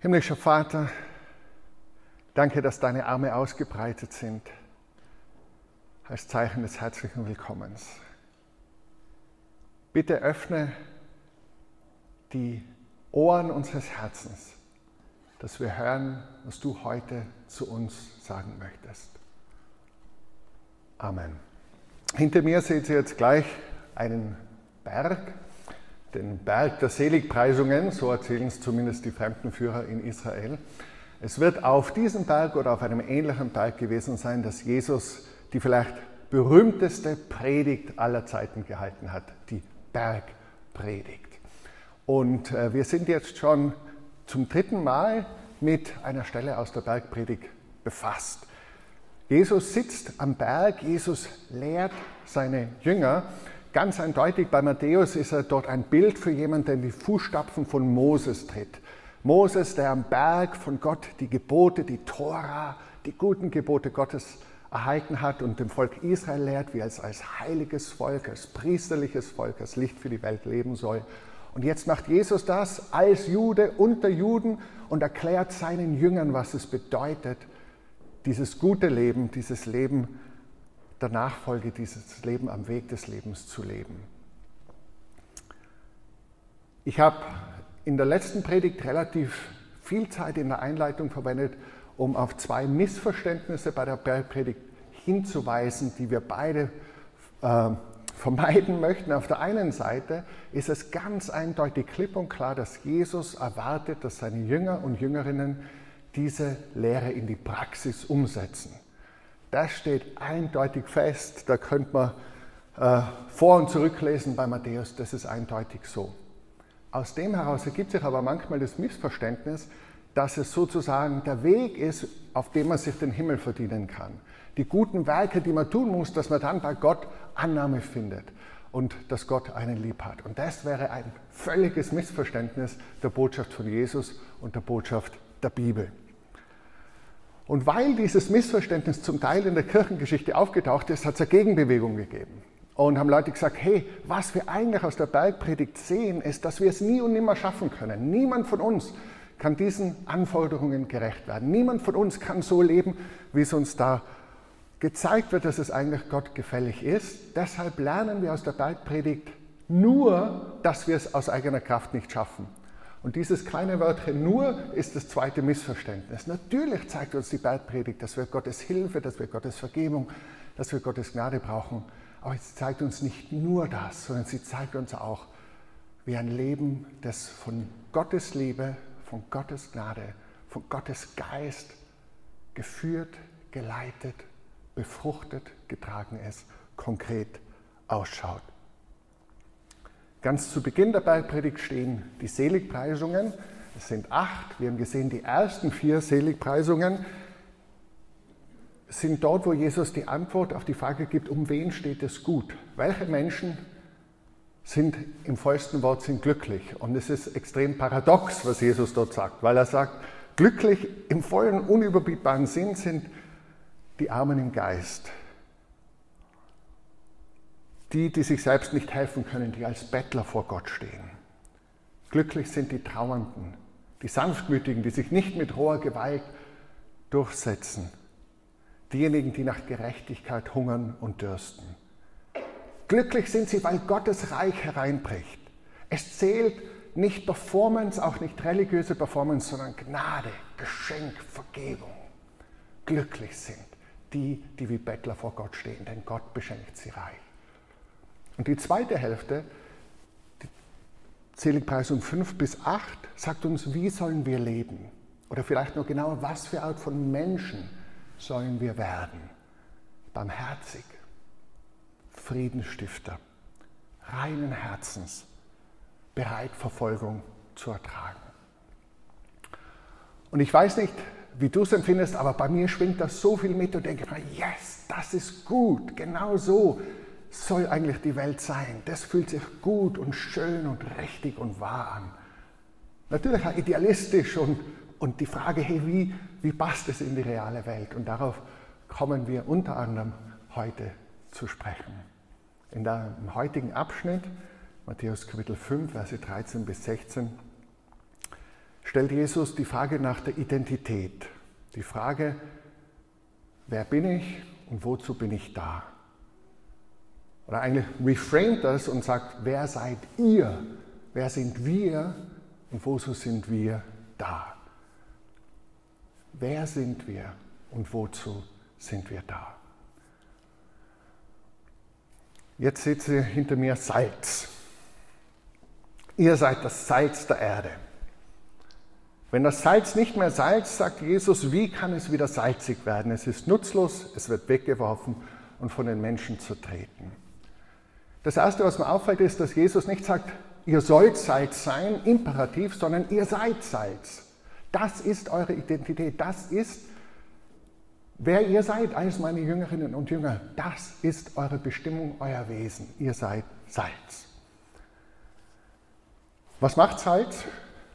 Himmlischer Vater, danke, dass deine Arme ausgebreitet sind als Zeichen des herzlichen Willkommens. Bitte öffne die Ohren unseres Herzens, dass wir hören, was du heute zu uns sagen möchtest. Amen. Hinter mir seht ihr jetzt gleich einen Berg, den Berg der Seligpreisungen, so erzählen es zumindest die Fremdenführer in Israel. Es wird auf diesem Berg oder auf einem ähnlichen Berg gewesen sein, dass Jesus die vielleicht berühmteste Predigt aller Zeiten gehalten hat, die Bergpredigt. Und äh, wir sind jetzt schon zum dritten Mal mit einer Stelle aus der Bergpredigt befasst. Jesus sitzt am Berg, Jesus lehrt seine Jünger Ganz eindeutig bei Matthäus ist er dort ein Bild für jemanden, der in die Fußstapfen von Moses tritt. Moses, der am Berg von Gott die Gebote, die Tora, die guten Gebote Gottes erhalten hat und dem Volk Israel lehrt, wie es als heiliges Volk, als priesterliches Volk, als Licht für die Welt leben soll. Und jetzt macht Jesus das als Jude unter Juden und erklärt seinen Jüngern, was es bedeutet, dieses gute Leben, dieses Leben der Nachfolge dieses Leben am Weg des Lebens zu leben. Ich habe in der letzten Predigt relativ viel Zeit in der Einleitung verwendet, um auf zwei Missverständnisse bei der Bergpredigt hinzuweisen, die wir beide äh, vermeiden möchten. Auf der einen Seite ist es ganz eindeutig klipp und klar, dass Jesus erwartet, dass seine Jünger und Jüngerinnen diese Lehre in die Praxis umsetzen. Das steht eindeutig fest. Da könnte man äh, vor- und zurücklesen bei Matthäus, das ist eindeutig so. Aus dem heraus ergibt sich aber manchmal das Missverständnis, dass es sozusagen der Weg ist, auf dem man sich den Himmel verdienen kann. Die guten Werke, die man tun muss, dass man dann bei Gott Annahme findet und dass Gott einen lieb hat. Und das wäre ein völliges Missverständnis der Botschaft von Jesus und der Botschaft der Bibel. Und weil dieses Missverständnis zum Teil in der Kirchengeschichte aufgetaucht ist, hat es eine Gegenbewegung gegeben. Und haben Leute gesagt, hey, was wir eigentlich aus der Bergpredigt sehen, ist, dass wir es nie und nimmer schaffen können. Niemand von uns kann diesen Anforderungen gerecht werden. Niemand von uns kann so leben, wie es uns da gezeigt wird, dass es eigentlich Gott gefällig ist. Deshalb lernen wir aus der Bergpredigt nur, dass wir es aus eigener Kraft nicht schaffen. Und dieses kleine Wörtchen nur ist das zweite Missverständnis. Natürlich zeigt uns die Bergpredigt, dass wir Gottes Hilfe, dass wir Gottes Vergebung, dass wir Gottes Gnade brauchen. Aber sie zeigt uns nicht nur das, sondern sie zeigt uns auch, wie ein Leben, das von Gottes Liebe, von Gottes Gnade, von Gottes Geist geführt, geleitet, befruchtet, getragen ist, konkret ausschaut. Ganz zu Beginn der Bergpredigt stehen die Seligpreisungen. Es sind acht. Wir haben gesehen, die ersten vier Seligpreisungen sind dort, wo Jesus die Antwort auf die Frage gibt, um wen steht es gut? Welche Menschen sind im vollsten Wort sind glücklich? Und es ist extrem paradox, was Jesus dort sagt, weil er sagt, glücklich im vollen, unüberbietbaren Sinn sind die Armen im Geist, die, die sich selbst nicht helfen können, die als Bettler vor Gott stehen. Glücklich sind die Trauernden, die Sanftmütigen, die sich nicht mit roher Gewalt durchsetzen. Diejenigen, die nach Gerechtigkeit hungern und dürsten. Glücklich sind sie, weil Gottes Reich hereinbricht. Es zählt nicht Performance, auch nicht religiöse Performance, sondern Gnade, Geschenk, Vergebung. Glücklich sind die, die wie Bettler vor Gott stehen, denn Gott beschenkt sie reich. Und die zweite Hälfte, die Seligpreisung 5 bis 8, sagt uns, wie sollen wir leben? Oder vielleicht noch genauer, was für Art von Menschen sollen wir werden? Barmherzig, Friedensstifter, reinen Herzens, bereit, Verfolgung zu ertragen. Und ich weiß nicht, wie du es empfindest, aber bei mir schwingt das so viel mit und denke yes, das ist gut, genau so soll eigentlich die Welt sein? Das fühlt sich gut und schön und richtig und wahr an. Natürlich auch idealistisch und, und die Frage, hey, wie, wie passt es in die reale Welt? Und darauf kommen wir unter anderem heute zu sprechen. In dem heutigen Abschnitt, Matthäus Kapitel 5, Verse 13 bis 16, stellt Jesus die Frage nach der Identität. Die Frage, wer bin ich und wozu bin ich da? Oder eigentlich reframed das und sagt, wer seid ihr? Wer sind wir und wozu sind wir da? Wer sind wir und wozu sind wir da? Jetzt seht ihr hinter mir Salz. Ihr seid das Salz der Erde. Wenn das Salz nicht mehr Salz, sagt Jesus, wie kann es wieder salzig werden? Es ist nutzlos, es wird weggeworfen und von den Menschen zertreten. Das Erste, was mir auffällt, ist, dass Jesus nicht sagt, ihr sollt Salz sein, imperativ, sondern ihr seid Salz. Das ist eure Identität, das ist, wer ihr seid, als meine Jüngerinnen und Jünger. Das ist eure Bestimmung, euer Wesen. Ihr seid Salz. Was macht Salz?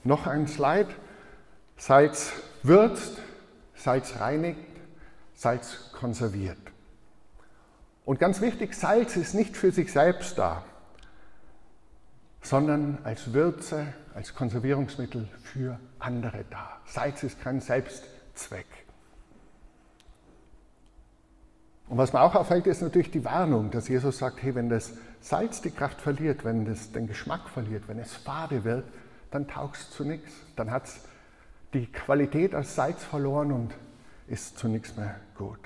Noch ein Slide. Salz würzt, Salz reinigt, Salz konserviert. Und ganz wichtig, Salz ist nicht für sich selbst da, sondern als Würze, als Konservierungsmittel für andere da. Salz ist kein Selbstzweck. Und was mir auch auffällt, ist natürlich die Warnung, dass Jesus sagt, hey, wenn das Salz die Kraft verliert, wenn es den Geschmack verliert, wenn es fade wird, dann taugt es zu nichts. Dann hat es die Qualität als Salz verloren und ist zu nichts mehr gut.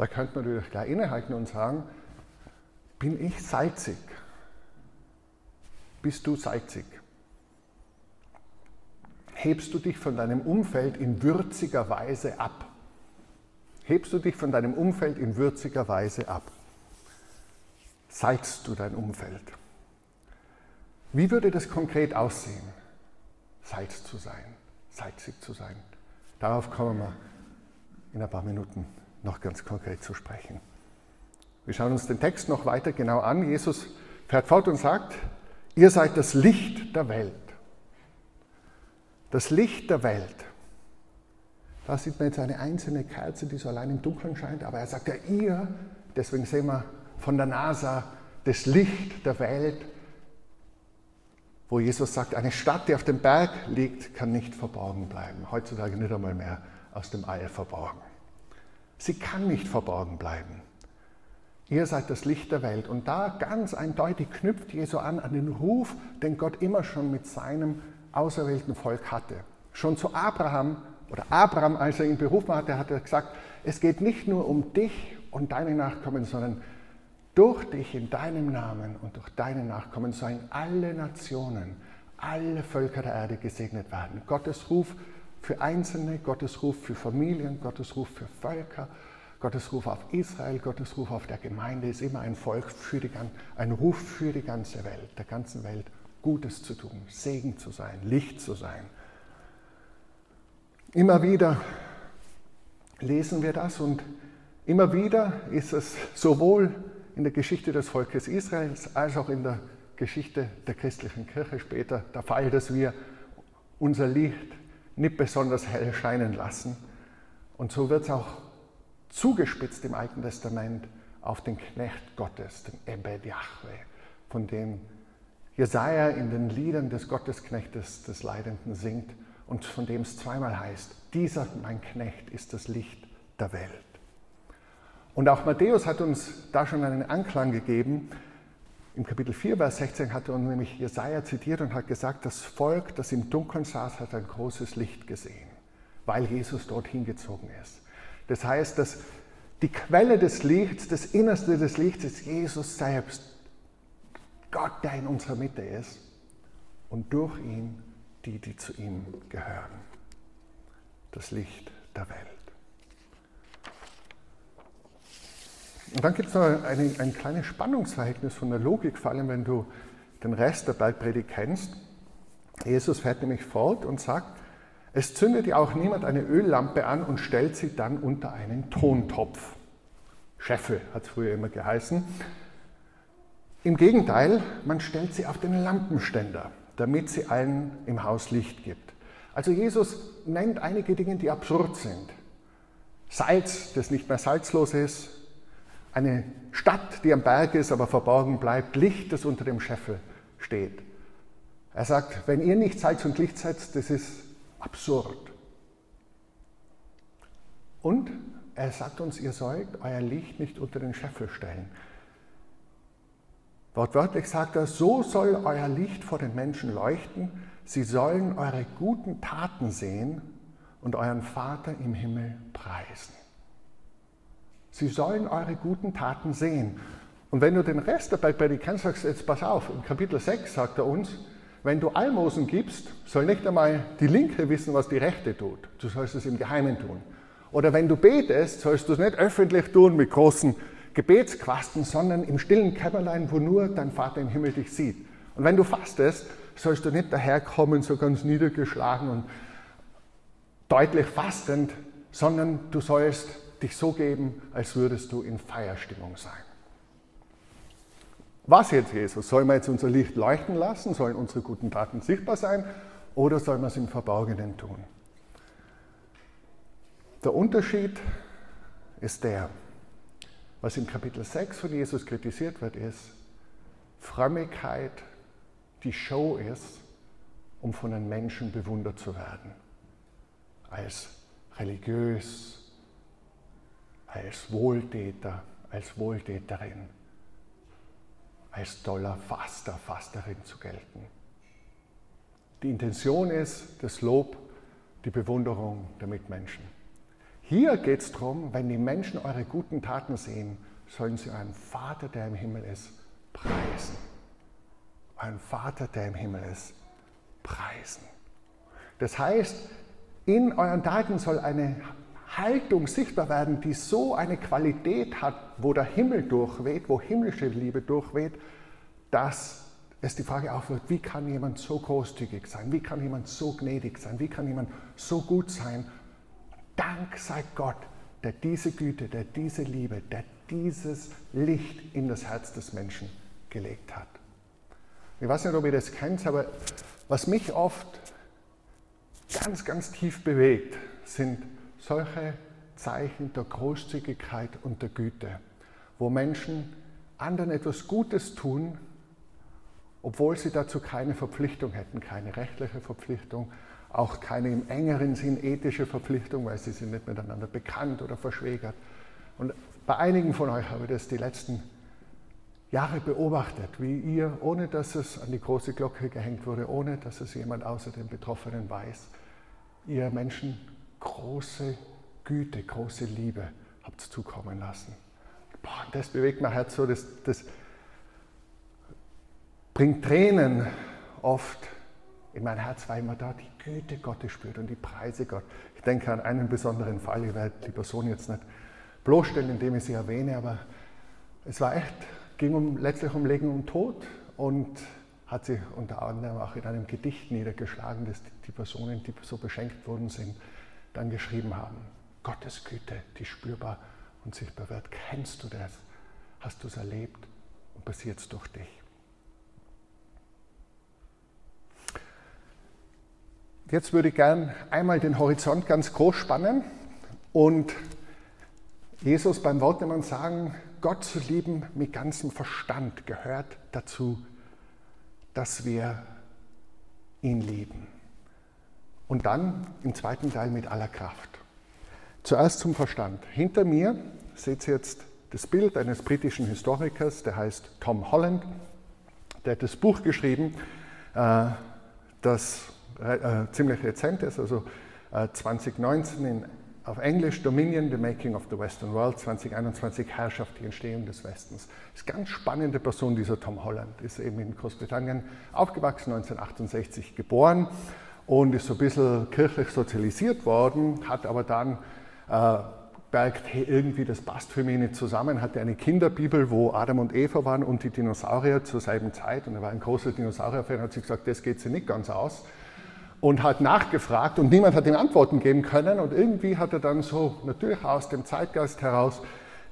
Da könnte man natürlich gleich innehalten und sagen, bin ich salzig? Bist du salzig? Hebst du dich von deinem Umfeld in würziger Weise ab? Hebst du dich von deinem Umfeld in würziger Weise ab? Salzst du dein Umfeld? Wie würde das konkret aussehen, Salz zu sein, salzig zu sein? Darauf kommen wir in ein paar Minuten noch ganz konkret zu sprechen. Wir schauen uns den Text noch weiter genau an. Jesus fährt fort und sagt, ihr seid das Licht der Welt. Das Licht der Welt. Da sieht man jetzt eine einzelne Kerze, die so allein im Dunkeln scheint, aber er sagt ja ihr, deswegen sehen wir von der NASA das Licht der Welt, wo Jesus sagt, eine Stadt, die auf dem Berg liegt, kann nicht verborgen bleiben. Heutzutage nicht einmal mehr aus dem All verborgen. Sie kann nicht verborgen bleiben. Ihr seid das Licht der Welt. Und da ganz eindeutig knüpft Jesu an an den Ruf, den Gott immer schon mit seinem auserwählten Volk hatte. Schon zu Abraham oder Abraham, als er ihn berufen hatte, hat er gesagt, es geht nicht nur um dich und deine Nachkommen, sondern durch dich in deinem Namen und durch deine Nachkommen sollen alle Nationen, alle Völker der Erde gesegnet werden. Gottes Ruf für Einzelne, Gottes Ruf für Familien, Gottes Ruf für Völker, Gottes Ruf auf Israel, Gottes Ruf auf der Gemeinde ist immer ein Volk für die, ein Ruf für die ganze Welt, der ganzen Welt Gutes zu tun, Segen zu sein, Licht zu sein. Immer wieder lesen wir das und immer wieder ist es sowohl in der Geschichte des Volkes Israels als auch in der Geschichte der christlichen Kirche später der Fall, dass wir unser Licht nicht besonders hell scheinen lassen. Und so wird es auch zugespitzt im Alten Testament auf den Knecht Gottes, den Ebed Yahweh, von dem Jesaja in den Liedern des Gottesknechtes des Leidenden singt und von dem es zweimal heißt: Dieser, mein Knecht, ist das Licht der Welt. Und auch Matthäus hat uns da schon einen Anklang gegeben, im Kapitel 4, Vers 16 hat er nämlich Jesaja zitiert und hat gesagt, das Volk, das im Dunkeln saß, hat ein großes Licht gesehen, weil Jesus dorthin gezogen ist. Das heißt, dass die Quelle des Lichts, das Innerste des Lichts ist Jesus selbst, Gott, der in unserer Mitte ist und durch ihn die, die zu ihm gehören. Das Licht der Welt. Und dann gibt es noch eine, ein kleines Spannungsverhältnis von der Logik, vor allem wenn du den Rest der Bergpredigt kennst. Jesus fährt nämlich fort und sagt, es zündet ja auch niemand eine Öllampe an und stellt sie dann unter einen Tontopf. Scheffel hat es früher immer geheißen. Im Gegenteil, man stellt sie auf den Lampenständer, damit sie allen im Haus Licht gibt. Also Jesus nennt einige Dinge, die absurd sind. Salz, das nicht mehr salzlos ist, eine Stadt, die am Berg ist, aber verborgen bleibt, Licht, das unter dem Scheffel steht. Er sagt, wenn ihr nicht Salz und Licht seid, das ist absurd. Und er sagt uns, ihr sollt euer Licht nicht unter den Scheffel stellen. Wortwörtlich sagt er, so soll euer Licht vor den Menschen leuchten, sie sollen eure guten Taten sehen und euren Vater im Himmel preisen. Sie sollen eure guten Taten sehen. Und wenn du den Rest der Bergpredigt kennst, sagst du jetzt, pass auf, im Kapitel 6 sagt er uns, wenn du Almosen gibst, soll nicht einmal die Linke wissen, was die Rechte tut. Du sollst es im Geheimen tun. Oder wenn du betest, sollst du es nicht öffentlich tun mit großen Gebetsquasten, sondern im stillen Kämmerlein, wo nur dein Vater im Himmel dich sieht. Und wenn du fastest, sollst du nicht daherkommen, so ganz niedergeschlagen und deutlich fastend, sondern du sollst dich so geben, als würdest du in Feierstimmung sein. Was jetzt, Jesus? Sollen wir jetzt unser Licht leuchten lassen? Sollen unsere guten Taten sichtbar sein? Oder sollen wir es im Verborgenen tun? Der Unterschied ist der, was im Kapitel 6 von Jesus kritisiert wird, ist Frömmigkeit, die Show ist, um von den Menschen bewundert zu werden. Als religiös, als Wohltäter, als Wohltäterin, als toller Faster, Fasterin zu gelten. Die Intention ist das Lob, die Bewunderung der Mitmenschen. Hier geht es darum, wenn die Menschen eure guten Taten sehen, sollen sie euren Vater, der im Himmel ist, preisen. Euren Vater, der im Himmel ist, preisen. Das heißt, in euren Taten soll eine Haltung sichtbar werden, die so eine Qualität hat, wo der Himmel durchweht, wo himmlische Liebe durchweht, dass es die Frage aufwirft, wie kann jemand so großzügig sein, wie kann jemand so gnädig sein, wie kann jemand so gut sein? Dank sei Gott, der diese Güte, der diese Liebe, der dieses Licht in das Herz des Menschen gelegt hat. Ich weiß nicht, ob ihr das kennt, aber was mich oft ganz, ganz tief bewegt, sind solche Zeichen der Großzügigkeit und der Güte, wo Menschen anderen etwas Gutes tun, obwohl sie dazu keine Verpflichtung hätten, keine rechtliche Verpflichtung, auch keine im engeren Sinn ethische Verpflichtung, weil sie sind nicht miteinander bekannt oder verschwägert. Und bei einigen von euch habe ich das die letzten Jahre beobachtet, wie ihr, ohne dass es an die große Glocke gehängt wurde, ohne dass es jemand außer den Betroffenen weiß, ihr Menschen große Güte, große Liebe habt zukommen lassen. Boah, das bewegt mein Herz so, das, das bringt Tränen oft in mein Herz, weil man da die Güte Gottes spürt und die Preise Gott. Ich denke an einen besonderen Fall, ich werde die Person jetzt nicht bloßstellen, indem ich sie erwähne, aber es war echt, ging um, letztlich um Leben und Tod und hat sie unter anderem auch in einem Gedicht niedergeschlagen, das die Personen, die so beschenkt worden sind, dann geschrieben haben. Gottes Güte, die spürbar und sichtbar wird. Kennst du das? Hast du es erlebt und passiert es durch dich? Jetzt würde ich gern einmal den Horizont ganz groß spannen und Jesus beim Wortnehmen sagen, Gott zu lieben mit ganzem Verstand gehört dazu, dass wir ihn lieben. Und dann im zweiten Teil mit aller Kraft. Zuerst zum Verstand. Hinter mir seht ihr jetzt das Bild eines britischen Historikers, der heißt Tom Holland. Der hat das Buch geschrieben, äh, das äh, ziemlich rezent ist, also äh, 2019 in, auf Englisch Dominion, The Making of the Western World, 2021 Herrschaft, die Entstehung des Westens. Ist eine ganz spannende Person, dieser Tom Holland. Ist eben in Großbritannien aufgewachsen, 1968 geboren und ist so ein bisschen kirchlich sozialisiert worden, hat aber dann äh, hey, irgendwie das passt für mich nicht zusammen, hatte eine Kinderbibel, wo Adam und Eva waren und die Dinosaurier zur selben Zeit und er war ein großer Dinosaurier-Fan, hat sich gesagt, das geht sich nicht ganz aus und hat nachgefragt und niemand hat ihm Antworten geben können. Und irgendwie hat er dann so natürlich aus dem Zeitgeist heraus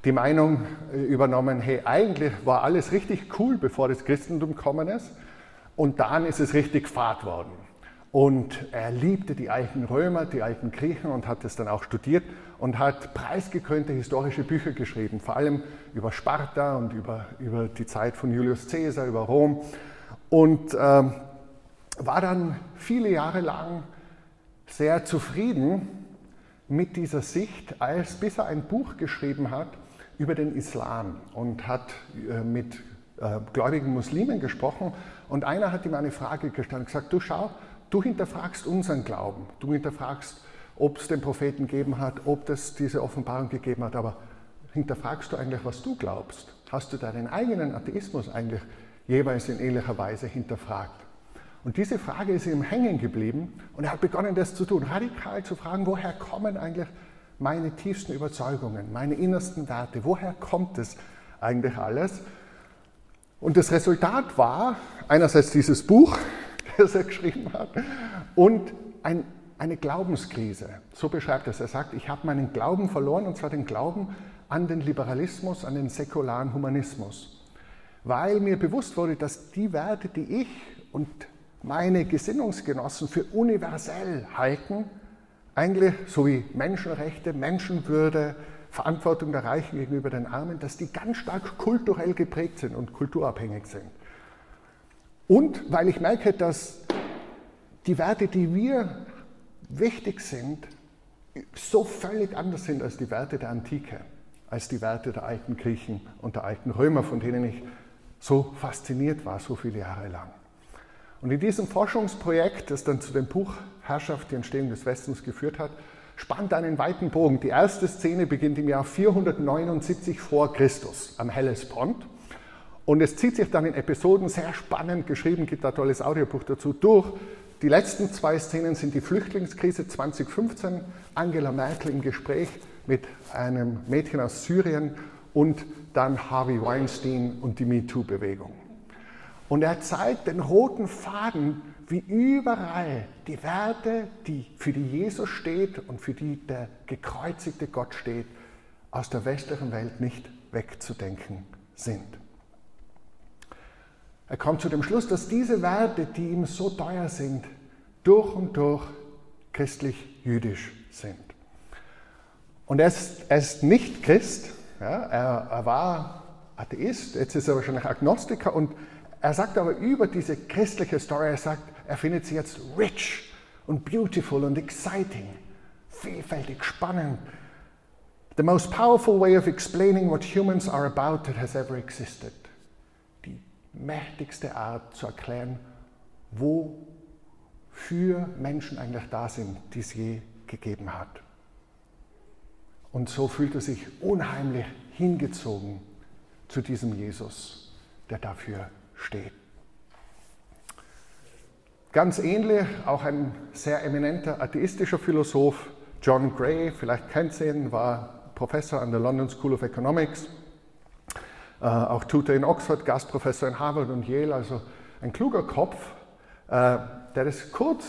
die Meinung äh, übernommen, hey, eigentlich war alles richtig cool, bevor das Christentum gekommen ist. Und dann ist es richtig fad worden. Und er liebte die alten Römer, die alten Griechen und hat es dann auch studiert und hat preisgekrönte historische Bücher geschrieben, vor allem über Sparta und über, über die Zeit von Julius Caesar, über Rom. Und ähm, war dann viele Jahre lang sehr zufrieden mit dieser Sicht, als bis er ein Buch geschrieben hat über den Islam und hat äh, mit äh, gläubigen Muslimen gesprochen. Und einer hat ihm eine Frage gestellt und gesagt, du schau, du hinterfragst unseren Glauben, du hinterfragst, ob es den Propheten gegeben hat, ob es diese Offenbarung gegeben hat, aber hinterfragst du eigentlich, was du glaubst? Hast du deinen eigenen Atheismus eigentlich jeweils in ähnlicher Weise hinterfragt? Und diese Frage ist ihm hängen geblieben und er hat begonnen, das zu tun, radikal zu fragen, woher kommen eigentlich meine tiefsten Überzeugungen, meine innersten Werte, woher kommt es eigentlich alles? Und das Resultat war einerseits dieses Buch, das er geschrieben hat, und ein, eine Glaubenskrise. So beschreibt er es. Er sagt, ich habe meinen Glauben verloren, und zwar den Glauben an den Liberalismus, an den säkularen Humanismus. Weil mir bewusst wurde, dass die Werte, die ich und meine Gesinnungsgenossen für universell halten, eigentlich so wie Menschenrechte, Menschenwürde, Verantwortung der Reichen gegenüber den Armen, dass die ganz stark kulturell geprägt sind und kulturabhängig sind. Und weil ich merke, dass die Werte, die wir wichtig sind, so völlig anders sind als die Werte der Antike, als die Werte der alten Griechen und der alten Römer, von denen ich so fasziniert war, so viele Jahre lang. Und in diesem Forschungsprojekt, das dann zu dem Buch Herrschaft, die Entstehung des Westens geführt hat, spannt einen weiten Bogen. Die erste Szene beginnt im Jahr 479 vor Christus am Hellespont. Und es zieht sich dann in Episoden sehr spannend geschrieben, gibt da ein tolles Audiobuch dazu durch. Die letzten zwei Szenen sind die Flüchtlingskrise 2015, Angela Merkel im Gespräch mit einem Mädchen aus Syrien und dann Harvey Weinstein und die MeToo-Bewegung. Und er zeigt den roten Faden wie überall die Werte, die, für die Jesus steht und für die der gekreuzigte Gott steht, aus der westlichen Welt nicht wegzudenken sind. Er kommt zu dem Schluss, dass diese Werte, die ihm so teuer sind, durch und durch christlich-jüdisch sind. Und er ist, er ist nicht Christ, ja, er, er war Atheist, jetzt ist er wahrscheinlich Agnostiker und er sagt aber über diese christliche Story, er sagt, er findet sie jetzt rich und beautiful und exciting, vielfältig, spannend. The most powerful way of explaining what humans are about that has ever existed. Mächtigste Art zu erklären, wofür Menschen eigentlich da sind, die es je gegeben hat. Und so fühlt er sich unheimlich hingezogen zu diesem Jesus, der dafür steht. Ganz ähnlich, auch ein sehr eminenter atheistischer Philosoph, John Gray, vielleicht kennt ihr ihn, war Professor an der London School of Economics, äh, auch Tutor in Oxford, Gastprofessor in Harvard und Yale, also ein kluger Kopf, äh, der das kurz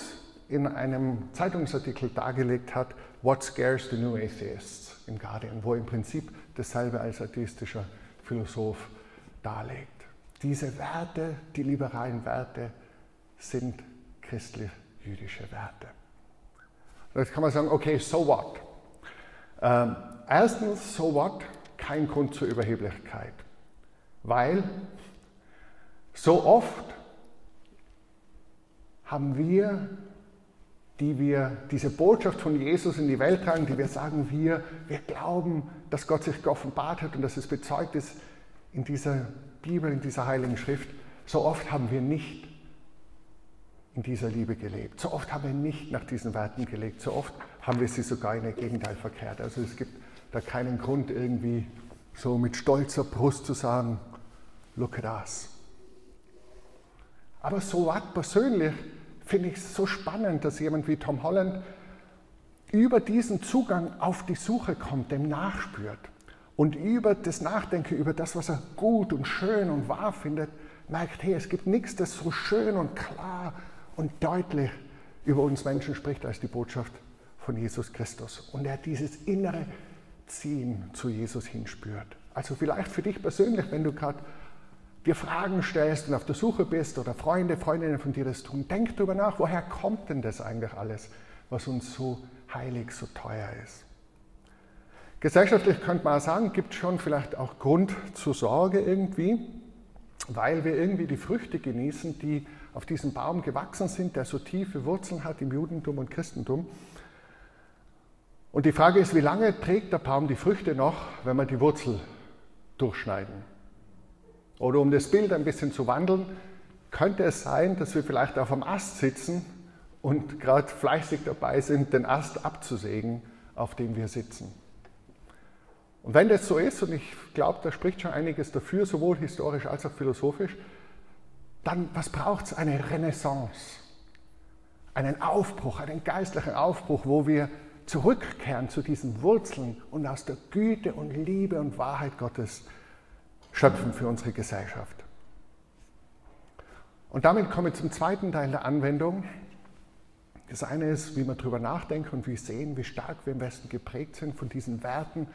in einem Zeitungsartikel dargelegt hat, What Scares the New Atheists im Guardian, wo im Prinzip dasselbe als atheistischer Philosoph darlegt. Diese Werte, die liberalen Werte, sind christlich-jüdische Werte. Jetzt kann man sagen, okay, so what? Ähm, erstens, so what? Kein Grund zur Überheblichkeit. Weil so oft haben wir, die wir diese Botschaft von Jesus in die Welt tragen, die wir sagen, wir, wir glauben, dass Gott sich geoffenbart hat und dass es bezeugt ist in dieser Bibel, in dieser Heiligen Schrift, so oft haben wir nicht in dieser Liebe gelebt. So oft haben wir nicht nach diesen Werten gelebt. So oft haben wir sie sogar in ihr Gegenteil verkehrt. Also es gibt da keinen Grund, irgendwie so mit stolzer Brust zu sagen, look at us. Aber so was persönlich finde ich es so spannend, dass jemand wie Tom Holland über diesen Zugang auf die Suche kommt, dem nachspürt und über das Nachdenken, über das, was er gut und schön und wahr findet, merkt, hey, es gibt nichts, das so schön und klar und deutlich über uns Menschen spricht als die Botschaft von Jesus Christus. Und er dieses innere Ziehen zu Jesus hinspürt. Also vielleicht für dich persönlich, wenn du gerade dir Fragen stellst und auf der Suche bist oder Freunde, Freundinnen von dir das tun, denk darüber nach, woher kommt denn das eigentlich alles, was uns so heilig, so teuer ist. Gesellschaftlich könnte man auch sagen, gibt schon vielleicht auch Grund zur Sorge irgendwie, weil wir irgendwie die Früchte genießen, die auf diesem Baum gewachsen sind, der so tiefe Wurzeln hat im Judentum und Christentum. Und die Frage ist, wie lange trägt der Baum die Früchte noch, wenn wir die Wurzel durchschneiden? Oder um das Bild ein bisschen zu wandeln, könnte es sein, dass wir vielleicht auf dem Ast sitzen und gerade fleißig dabei sind, den Ast abzusägen, auf dem wir sitzen. Und wenn das so ist, und ich glaube, da spricht schon einiges dafür, sowohl historisch als auch philosophisch, dann was braucht es? Eine Renaissance, einen Aufbruch, einen geistlichen Aufbruch, wo wir zurückkehren zu diesen Wurzeln und aus der Güte und Liebe und Wahrheit Gottes schöpfen für unsere Gesellschaft. Und damit komme ich zum zweiten Teil der Anwendung. Das eine ist, wie wir darüber nachdenken und wie sehen, wie stark wir im Westen geprägt sind von diesen Werten,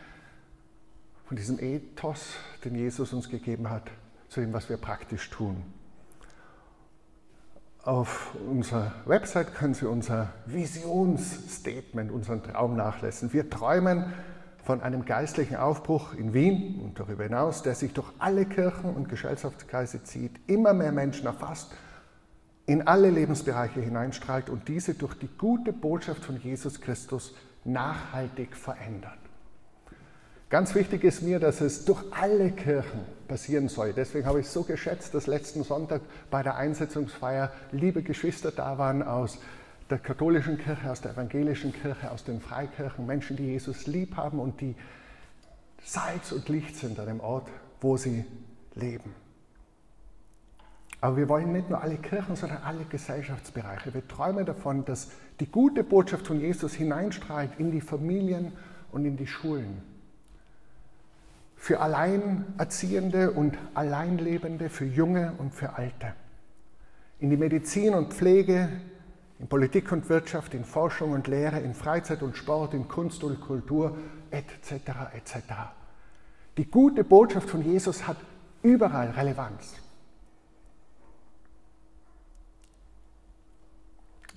von diesem Ethos, den Jesus uns gegeben hat, zu dem, was wir praktisch tun. Auf unserer Website können Sie unser Visionsstatement, unseren Traum nachlesen. Wir träumen von einem geistlichen Aufbruch in Wien und darüber hinaus, der sich durch alle Kirchen und Gesellschaftskreise zieht, immer mehr Menschen erfasst, in alle Lebensbereiche hineinstrahlt und diese durch die gute Botschaft von Jesus Christus nachhaltig verändert. Ganz wichtig ist mir, dass es durch alle Kirchen passieren soll. Deswegen habe ich so geschätzt, dass letzten Sonntag bei der Einsetzungsfeier liebe Geschwister da waren aus der katholischen Kirche, aus der evangelischen Kirche, aus den Freikirchen, Menschen, die Jesus lieb haben und die Salz und Licht sind an dem Ort, wo sie leben. Aber wir wollen nicht nur alle Kirchen, sondern alle Gesellschaftsbereiche. Wir träumen davon, dass die gute Botschaft von Jesus hineinstrahlt in die Familien und in die Schulen. Für Alleinerziehende und Alleinlebende, für Junge und für Alte. In die Medizin und Pflege, in Politik und Wirtschaft, in Forschung und Lehre, in Freizeit und Sport, in Kunst und Kultur, etc. etc. Die gute Botschaft von Jesus hat überall Relevanz.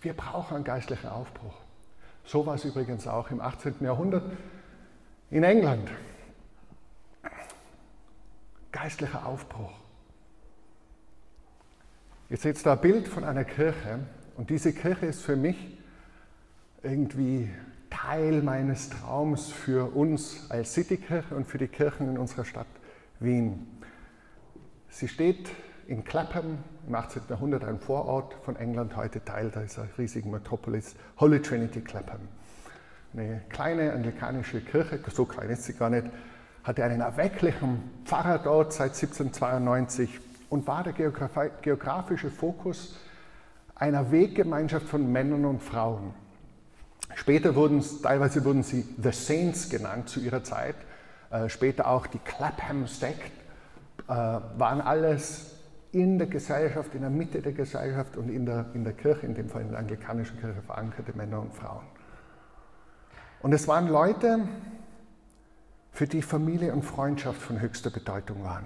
Wir brauchen einen geistlichen Aufbruch. So war es übrigens auch im 18. Jahrhundert in England. Geistlicher Aufbruch. Ihr seht da ein Bild von einer Kirche und diese Kirche ist für mich irgendwie Teil meines Traums für uns als Citykirche und für die Kirchen in unserer Stadt Wien. Sie steht in Clapham im 18. Jahrhundert, ein Vorort von England, heute Teil dieser riesigen Metropolis, Holy Trinity Clapham. Eine kleine anglikanische Kirche, so klein ist sie gar nicht, hatte einen erwecklichen Pfarrer dort seit 1792 und war der geografische Fokus einer Weggemeinschaft von Männern und Frauen. Später wurden teilweise wurden sie The Saints genannt zu ihrer Zeit. Äh, später auch die Clapham Sect äh, waren alles in der Gesellschaft, in der Mitte der Gesellschaft und in der, in der Kirche, in dem Fall in der anglikanischen Kirche verankerte Männer und Frauen. Und es waren Leute, für die Familie und Freundschaft von höchster Bedeutung waren.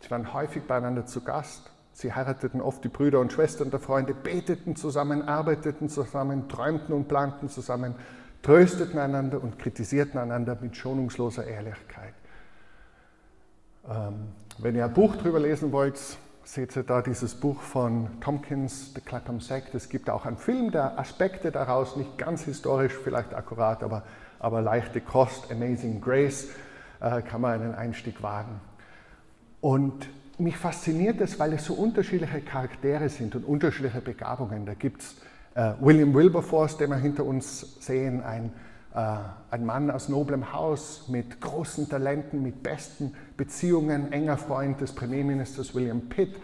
Sie waren häufig beieinander zu Gast, Sie heirateten oft die Brüder und Schwestern der Freunde, beteten zusammen, arbeiteten zusammen, träumten und planten zusammen, trösteten einander und kritisierten einander mit schonungsloser Ehrlichkeit. Ähm, wenn ihr ein Buch darüber lesen wollt, seht ihr da dieses Buch von Tompkins, The Clapham Sect. Es gibt auch einen Film, der Aspekte daraus, nicht ganz historisch, vielleicht akkurat, aber, aber leichte Kost, Amazing Grace, äh, kann man einen Einstieg wagen. Und mich fasziniert es, weil es so unterschiedliche Charaktere sind und unterschiedliche Begabungen. Da gibt es äh, William Wilberforce, den wir hinter uns sehen, ein, äh, ein Mann aus noblem Haus mit großen Talenten, mit besten Beziehungen, enger Freund des Premierministers William Pitt,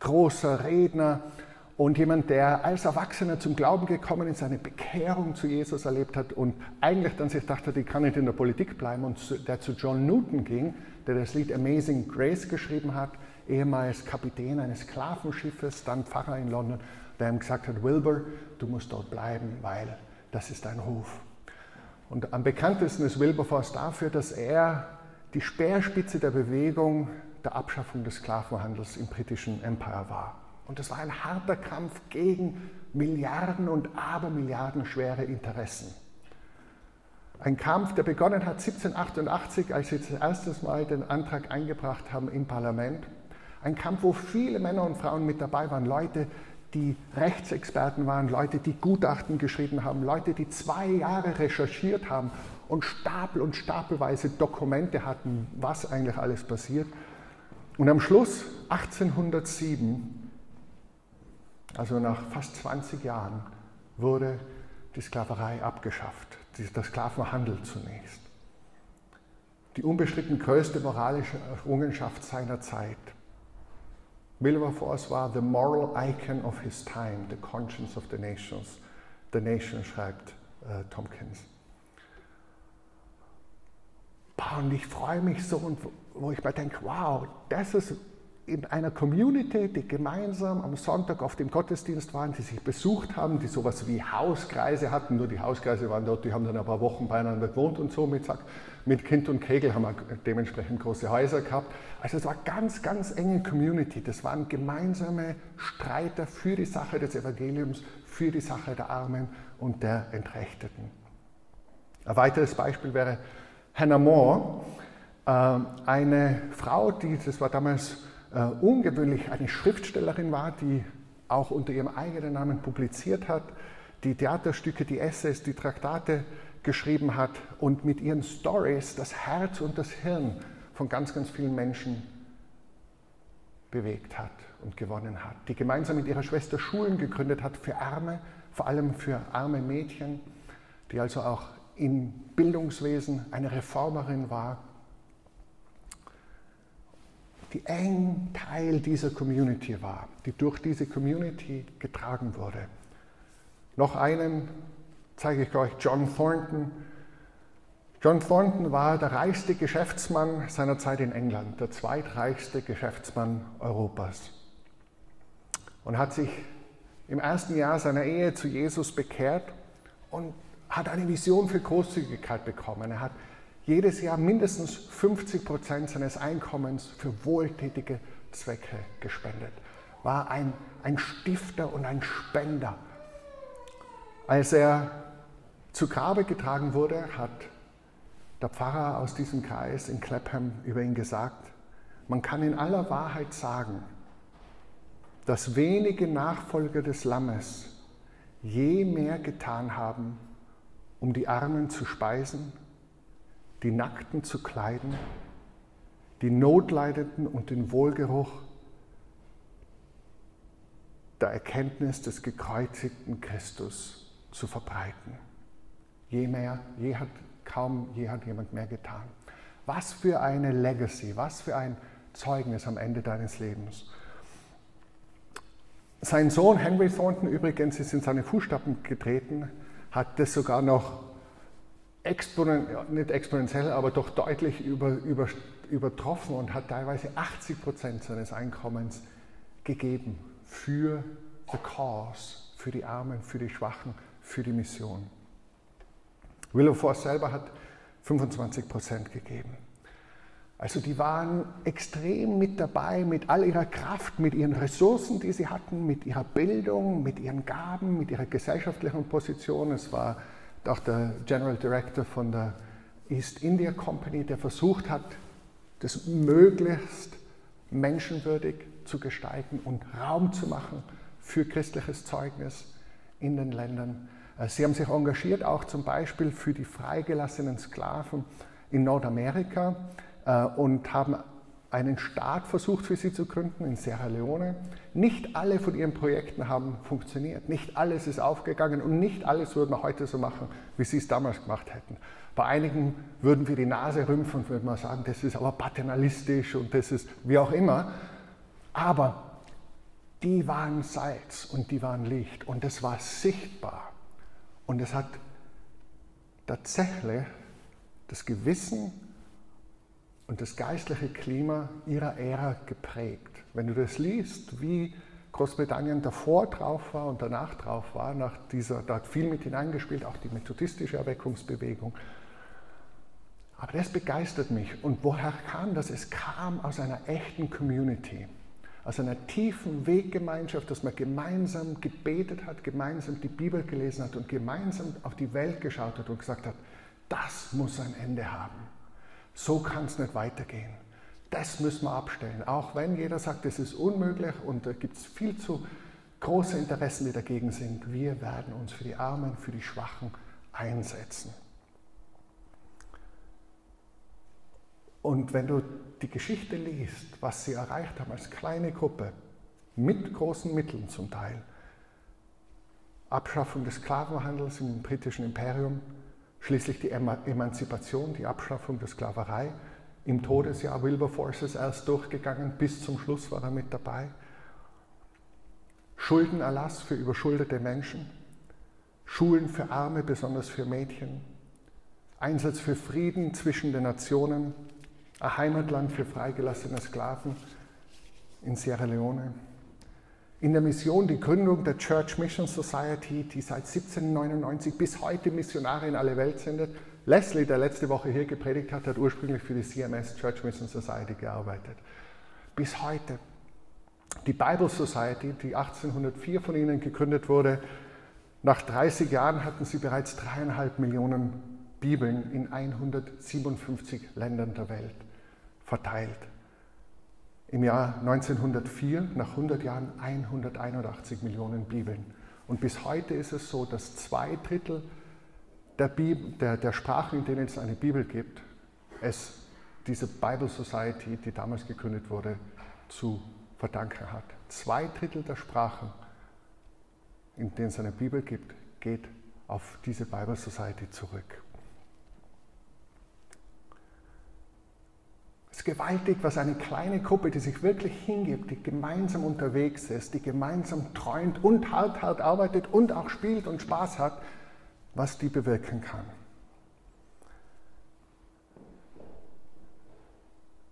großer Redner und jemand, der als Erwachsener zum Glauben gekommen ist, eine Bekehrung zu Jesus erlebt hat und eigentlich dann sich dachte, ich kann nicht in der Politik bleiben und der zu John Newton ging, der das Lied Amazing Grace geschrieben hat, ehemals Kapitän eines Sklavenschiffes, dann Pfarrer in London, der ihm gesagt hat, Wilbur, du musst dort bleiben, weil das ist dein Ruf. Und am bekanntesten ist Wilberforce dafür, dass er die Speerspitze der Bewegung der Abschaffung des Sklavenhandels im britischen Empire war. Und das war ein harter Kampf gegen Milliarden und Abermilliarden schwere Interessen. Ein Kampf, der begonnen hat 1788, als sie das erste Mal den Antrag eingebracht haben im Parlament Ein Kampf, wo viele Männer und Frauen mit dabei waren, Leute, die Rechtsexperten waren, Leute, die Gutachten geschrieben haben, Leute, die zwei Jahre recherchiert haben und Stapel und Stapelweise Dokumente hatten, was eigentlich alles passiert. Und am Schluss 1807, also nach fast 20 Jahren, wurde die Sklaverei abgeschafft, der Sklavenhandel zunächst. Die unbestritten größte moralische Errungenschaft seiner Zeit. Wilberforce war the moral icon of his time, the conscience of the nations. The nation schreibt äh, uh, Tompkins. Und ich freue mich so, und wo ich mir denke, wow, das ist in einer Community, die gemeinsam am Sonntag auf dem Gottesdienst waren, die sich besucht haben, die sowas wie Hauskreise hatten. Nur die Hauskreise waren dort, die haben dann ein paar Wochen beieinander gewohnt und so mit, mit Kind und Kegel haben wir dementsprechend große Häuser gehabt. Also es war ganz, ganz enge Community. Das waren gemeinsame Streiter für die Sache des Evangeliums, für die Sache der Armen und der Entrechteten. Ein weiteres Beispiel wäre Hannah More, äh, eine Frau, die, das war damals äh, ungewöhnlich eine Schriftstellerin war, die auch unter ihrem eigenen Namen publiziert hat, die Theaterstücke, die Essays, die Traktate geschrieben hat und mit ihren Stories das Herz und das Hirn von ganz, ganz vielen Menschen bewegt hat und gewonnen hat, die gemeinsam mit ihrer Schwester Schulen gegründet hat für Arme, vor allem für arme Mädchen, die also auch im Bildungswesen eine Reformerin war die eng Teil dieser Community war, die durch diese Community getragen wurde. Noch einen zeige ich euch, John Thornton. John Thornton war der reichste Geschäftsmann seiner Zeit in England, der zweitreichste Geschäftsmann Europas. Und hat sich im ersten Jahr seiner Ehe zu Jesus bekehrt und hat eine Vision für Großzügigkeit bekommen. Er hat jedes Jahr mindestens 50 Prozent seines Einkommens für wohltätige Zwecke gespendet. War ein, ein Stifter und ein Spender. Als er zu Grabe getragen wurde, hat der Pfarrer aus diesem Kreis in Clapham über ihn gesagt, man kann in aller Wahrheit sagen, dass wenige Nachfolger des Lammes je mehr getan haben, um die Armen zu speisen die Nackten zu kleiden, die Notleidenden und den Wohlgeruch der Erkenntnis des gekreuzigten Christus zu verbreiten. Je mehr, je hat kaum je hat jemand mehr getan. Was für eine Legacy, was für ein Zeugnis am Ende deines Lebens. Sein Sohn Henry Thornton übrigens ist in seine Fußstapfen getreten, hat das sogar noch exponen, nicht exponentiell, aber doch deutlich über, über, übertroffen und hat teilweise 80 Prozent seines Einkommens gegeben für the cause, für die Armen, für die Schwachen, für die Mission. Wilberforce selber hat 25 Prozent gegeben. Also die waren extrem mit dabei, mit all ihrer Kraft, mit ihren Ressourcen, die sie hatten, mit ihrer Bildung, mit ihren Gaben, mit ihrer gesellschaftlichen Position. Es war auch der General Director von der East India Company, der versucht hat, das möglichst menschenwürdig zu gestalten und Raum zu machen für christliches Zeugnis in den Ländern. Äh, sie haben sich engagiert auch zum Beispiel für die freigelassenen Sklaven in Nordamerika äh, und haben einen Staat versucht für sie zu gründen in Sierra Leone. Nicht alle von ihren Projekten haben funktioniert. Nicht alles ist aufgegangen und nicht alles würden wir heute so machen, wie sie es damals gemacht hätten. Bei einigen würden wir die Nase rümpfen und würden mal sagen, das ist aber paternalistisch und das ist wie auch immer. Aber die waren Salz und die waren Licht und das war sichtbar. Und es hat tatsächlich das Gewissen und das geistliche Klima ihrer Ära geprägt. Wenn du das liest, wie Großbritannien davor drauf war und danach drauf war, nach dieser, da hat viel mit hineingespielt, auch die methodistische Erweckungsbewegung. Aber das begeistert mich. Und woher kam das? Es kam aus einer echten Community, aus einer tiefen Weggemeinschaft, dass man gemeinsam gebetet hat, gemeinsam die Bibel gelesen hat und gemeinsam auf die Welt geschaut hat und gesagt hat, das muss ein Ende haben. So kann es nicht weitergehen. Das müssen wir abstellen, auch wenn jeder sagt, es ist unmöglich und da gibt es viel zu große Interessen, die dagegen sind. Wir werden uns für die Armen, für die Schwachen einsetzen. Und wenn du die Geschichte liest, was sie erreicht haben als kleine Gruppe, mit großen Mitteln zum Teil, Abschaffung des Sklavenhandels im britischen Imperium, schließlich die Emanzipation, die Abschaffung der Sklaverei, im Todesjahr Wilberforces erst durchgegangen, bis zum Schluss war er mit dabei. Schuldenerlass für überschuldete Menschen, Schulen für Arme, besonders für Mädchen, Einsatz für Frieden zwischen den Nationen, ein Heimatland für freigelassene Sklaven in Sierra Leone. In der Mission die Gründung der Church Mission Society, die seit 1799 bis heute Missionare in alle Welt sendet. Leslie, der letzte Woche hier gepredigt hat, hat ursprünglich für die CMS Church Mission Society gearbeitet. Bis heute. Die Bible Society, die 1804 von ihnen gegründet wurde, nach 30 Jahren hatten sie bereits dreieinhalb Millionen Bibeln in 157 Ländern der Welt verteilt. Im Jahr 1904, nach 100 Jahren, 181 Millionen Bibeln. Und bis heute ist es so, dass zwei Drittel der, Bibel, der, der Sprachen, in denen es eine Bibel gibt, es diese Bible Society, die damals gegründet wurde, zu verdanken hat. Zwei Drittel der Sprachen, in denen es eine Bibel gibt, geht auf diese Bible Society zurück. Es ist gewaltig, was eine kleine Gruppe, die sich wirklich hingibt, die gemeinsam unterwegs ist, die gemeinsam träumt und hart, hart arbeitet und auch spielt und Spaß hat, was die bewirken kann.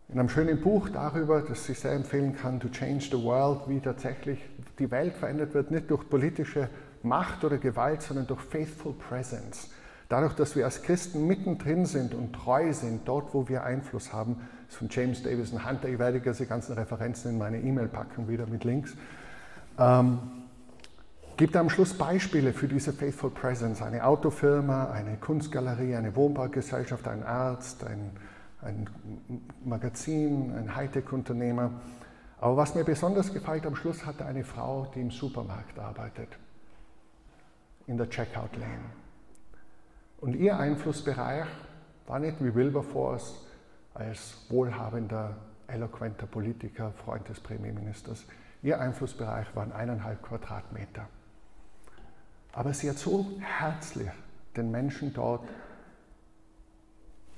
In einem schönen Buch darüber, das ich sehr empfehlen kann, To Change the World, wie tatsächlich die Welt verändert wird, nicht durch politische Macht oder Gewalt, sondern durch Faithful Presence. Dadurch, dass wir als Christen mittendrin sind und treu sind, dort, wo wir Einfluss haben, von James Davis und Hunter, ich werde diese ganzen Referenzen in meine E-Mail packen, wieder mit Links, ähm, gibt am Schluss Beispiele für diese Faithful Presence. Eine Autofirma, eine Kunstgalerie, eine Wohnbaugesellschaft, ein Arzt, ein, ein Magazin, ein Hightech-Unternehmer. Aber was mir besonders gefällt, am Schluss hatte eine Frau, die im Supermarkt arbeitet, in der Checkout-Lane. Und ihr Einflussbereich war nicht wie Wilberforce als wohlhabender, eloquenter Politiker, Freund des Premierministers. Ihr Einflussbereich waren eineinhalb Quadratmeter. Aber sie hat so herzlich den Menschen dort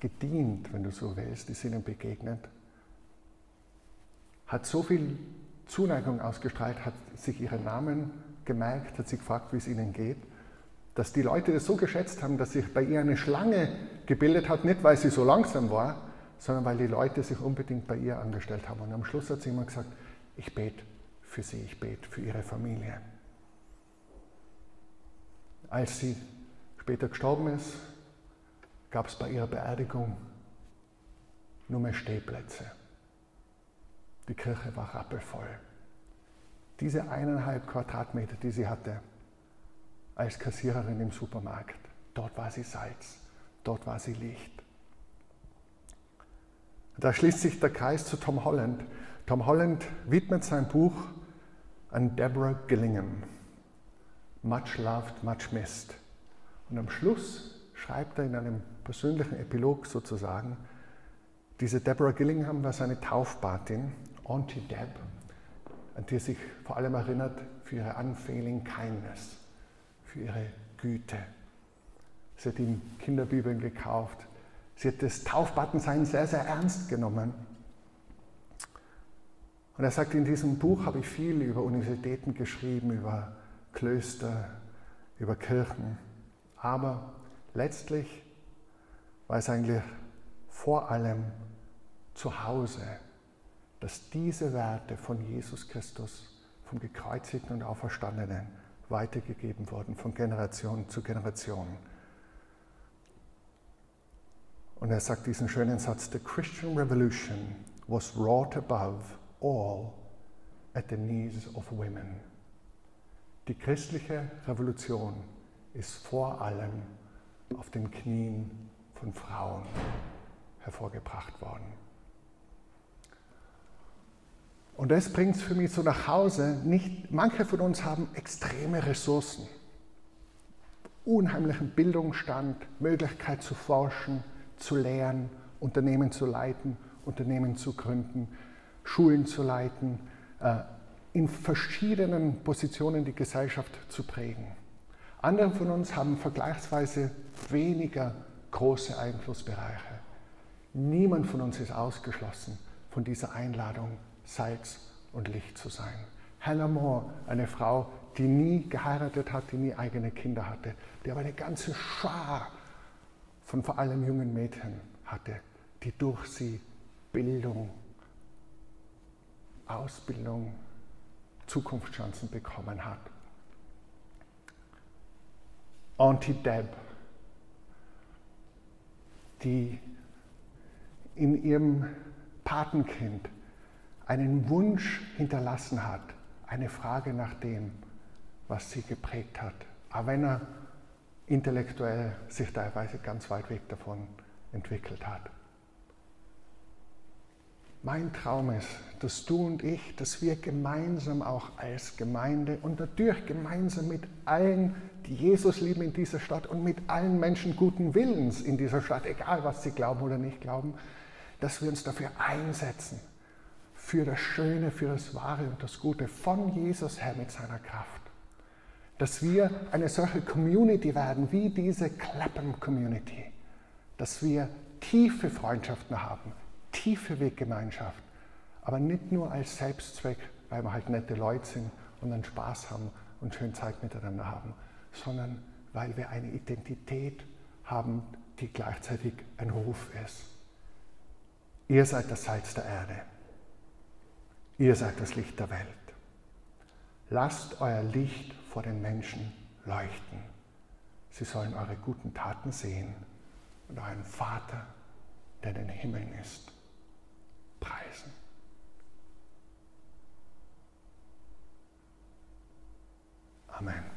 gedient, wenn du so willst, die sind ihnen begegnet, hat so viel Zuneigung ausgestrahlt, hat sich ihren Namen gemerkt, hat sich gefragt, wie es ihnen geht dass die Leute das so geschätzt haben, dass sich bei ihr eine Schlange gebildet hat, nicht weil sie so langsam war, sondern weil die Leute sich unbedingt bei ihr angestellt haben. Und am Schluss hat sie immer gesagt, ich bete für sie, ich bete für ihre Familie. Als sie später gestorben ist, gab es bei ihrer Beerdigung nur mehr Stehplätze. Die Kirche war rappelvoll. Diese eineinhalb Quadratmeter, die sie hatte, als Kassiererin im Supermarkt. Dort war sie Salz, dort war sie Licht. Da schließt sich der Kreis zu Tom Holland. Tom Holland widmet sein Buch an Deborah Gillingham. Much loved, much missed. Und am Schluss schreibt er in einem persönlichen Epilog sozusagen, diese Deborah Gillingham war seine Taufpatin, Auntie Deb, an die er sich vor allem erinnert für ihre unfailing kindness für ihre Güte. Sie hat ihm Kinderbibeln gekauft. Sie hat das Taufbattensein sehr, sehr ernst genommen. Und er sagt, in diesem Buch habe ich viel über Universitäten geschrieben, über Klöster, über Kirchen. Aber letztlich war es eigentlich vor allem zu Hause, dass diese Werte von Jesus Christus, vom gekreuzigten und auferstandenen, weitergegeben worden von Generation zu Generation. Und er sagt diesen schönen Satz, The Christian Revolution was wrought above all at the knees of women. Die christliche Revolution ist vor allem auf den Knien von Frauen hervorgebracht worden. Und das bringt es für mich so nach Hause. Nicht, manche von uns haben extreme Ressourcen, unheimlichen Bildungsstand, Möglichkeit zu forschen, zu lehren, Unternehmen zu leiten, Unternehmen zu gründen, Schulen zu leiten, äh, in verschiedenen Positionen die Gesellschaft zu prägen. Andere von uns haben vergleichsweise weniger große Einflussbereiche. Niemand von uns ist ausgeschlossen von dieser Einladung, Salz und Licht zu sein. Hannah Moore, eine Frau, die nie geheiratet hat, die nie eigene Kinder hatte, die aber eine ganze Schar von vor allem jungen Mädchen hatte, die durch sie Bildung, Ausbildung, Zukunftschancen bekommen hat. Auntie Deb, die in ihrem Patenkind einen Wunsch hinterlassen hat, eine Frage nach dem, was sie geprägt hat, er intellektuell sich teilweise ganz weit weg davon entwickelt hat. Mein Traum ist, dass du und ich, dass wir gemeinsam auch als Gemeinde und natürlich gemeinsam mit allen, die Jesus lieben in dieser Stadt und mit allen Menschen guten Willens in dieser Stadt, egal was sie glauben oder nicht glauben, dass wir uns dafür einsetzen, für das Schöne, für das Wahre und das Gute von Jesus her mit seiner Kraft. Dass wir eine solche Community werden wie diese Clapham Community. Dass wir tiefe Freundschaften haben, tiefe Weggemeinschaft, aber nicht nur als Selbstzweck, weil wir halt nette Leute sind und dann Spaß haben und schön Zeit miteinander haben, sondern weil wir eine Identität haben, die gleichzeitig ein Ruf ist. Ihr seid das Salz der Erde. Ihr seid das Licht der Welt. Lasst euer Licht vor den Menschen leuchten. Sie sollen eure guten Taten sehen und euren Vater, der in den Himmeln ist, preisen. Amen.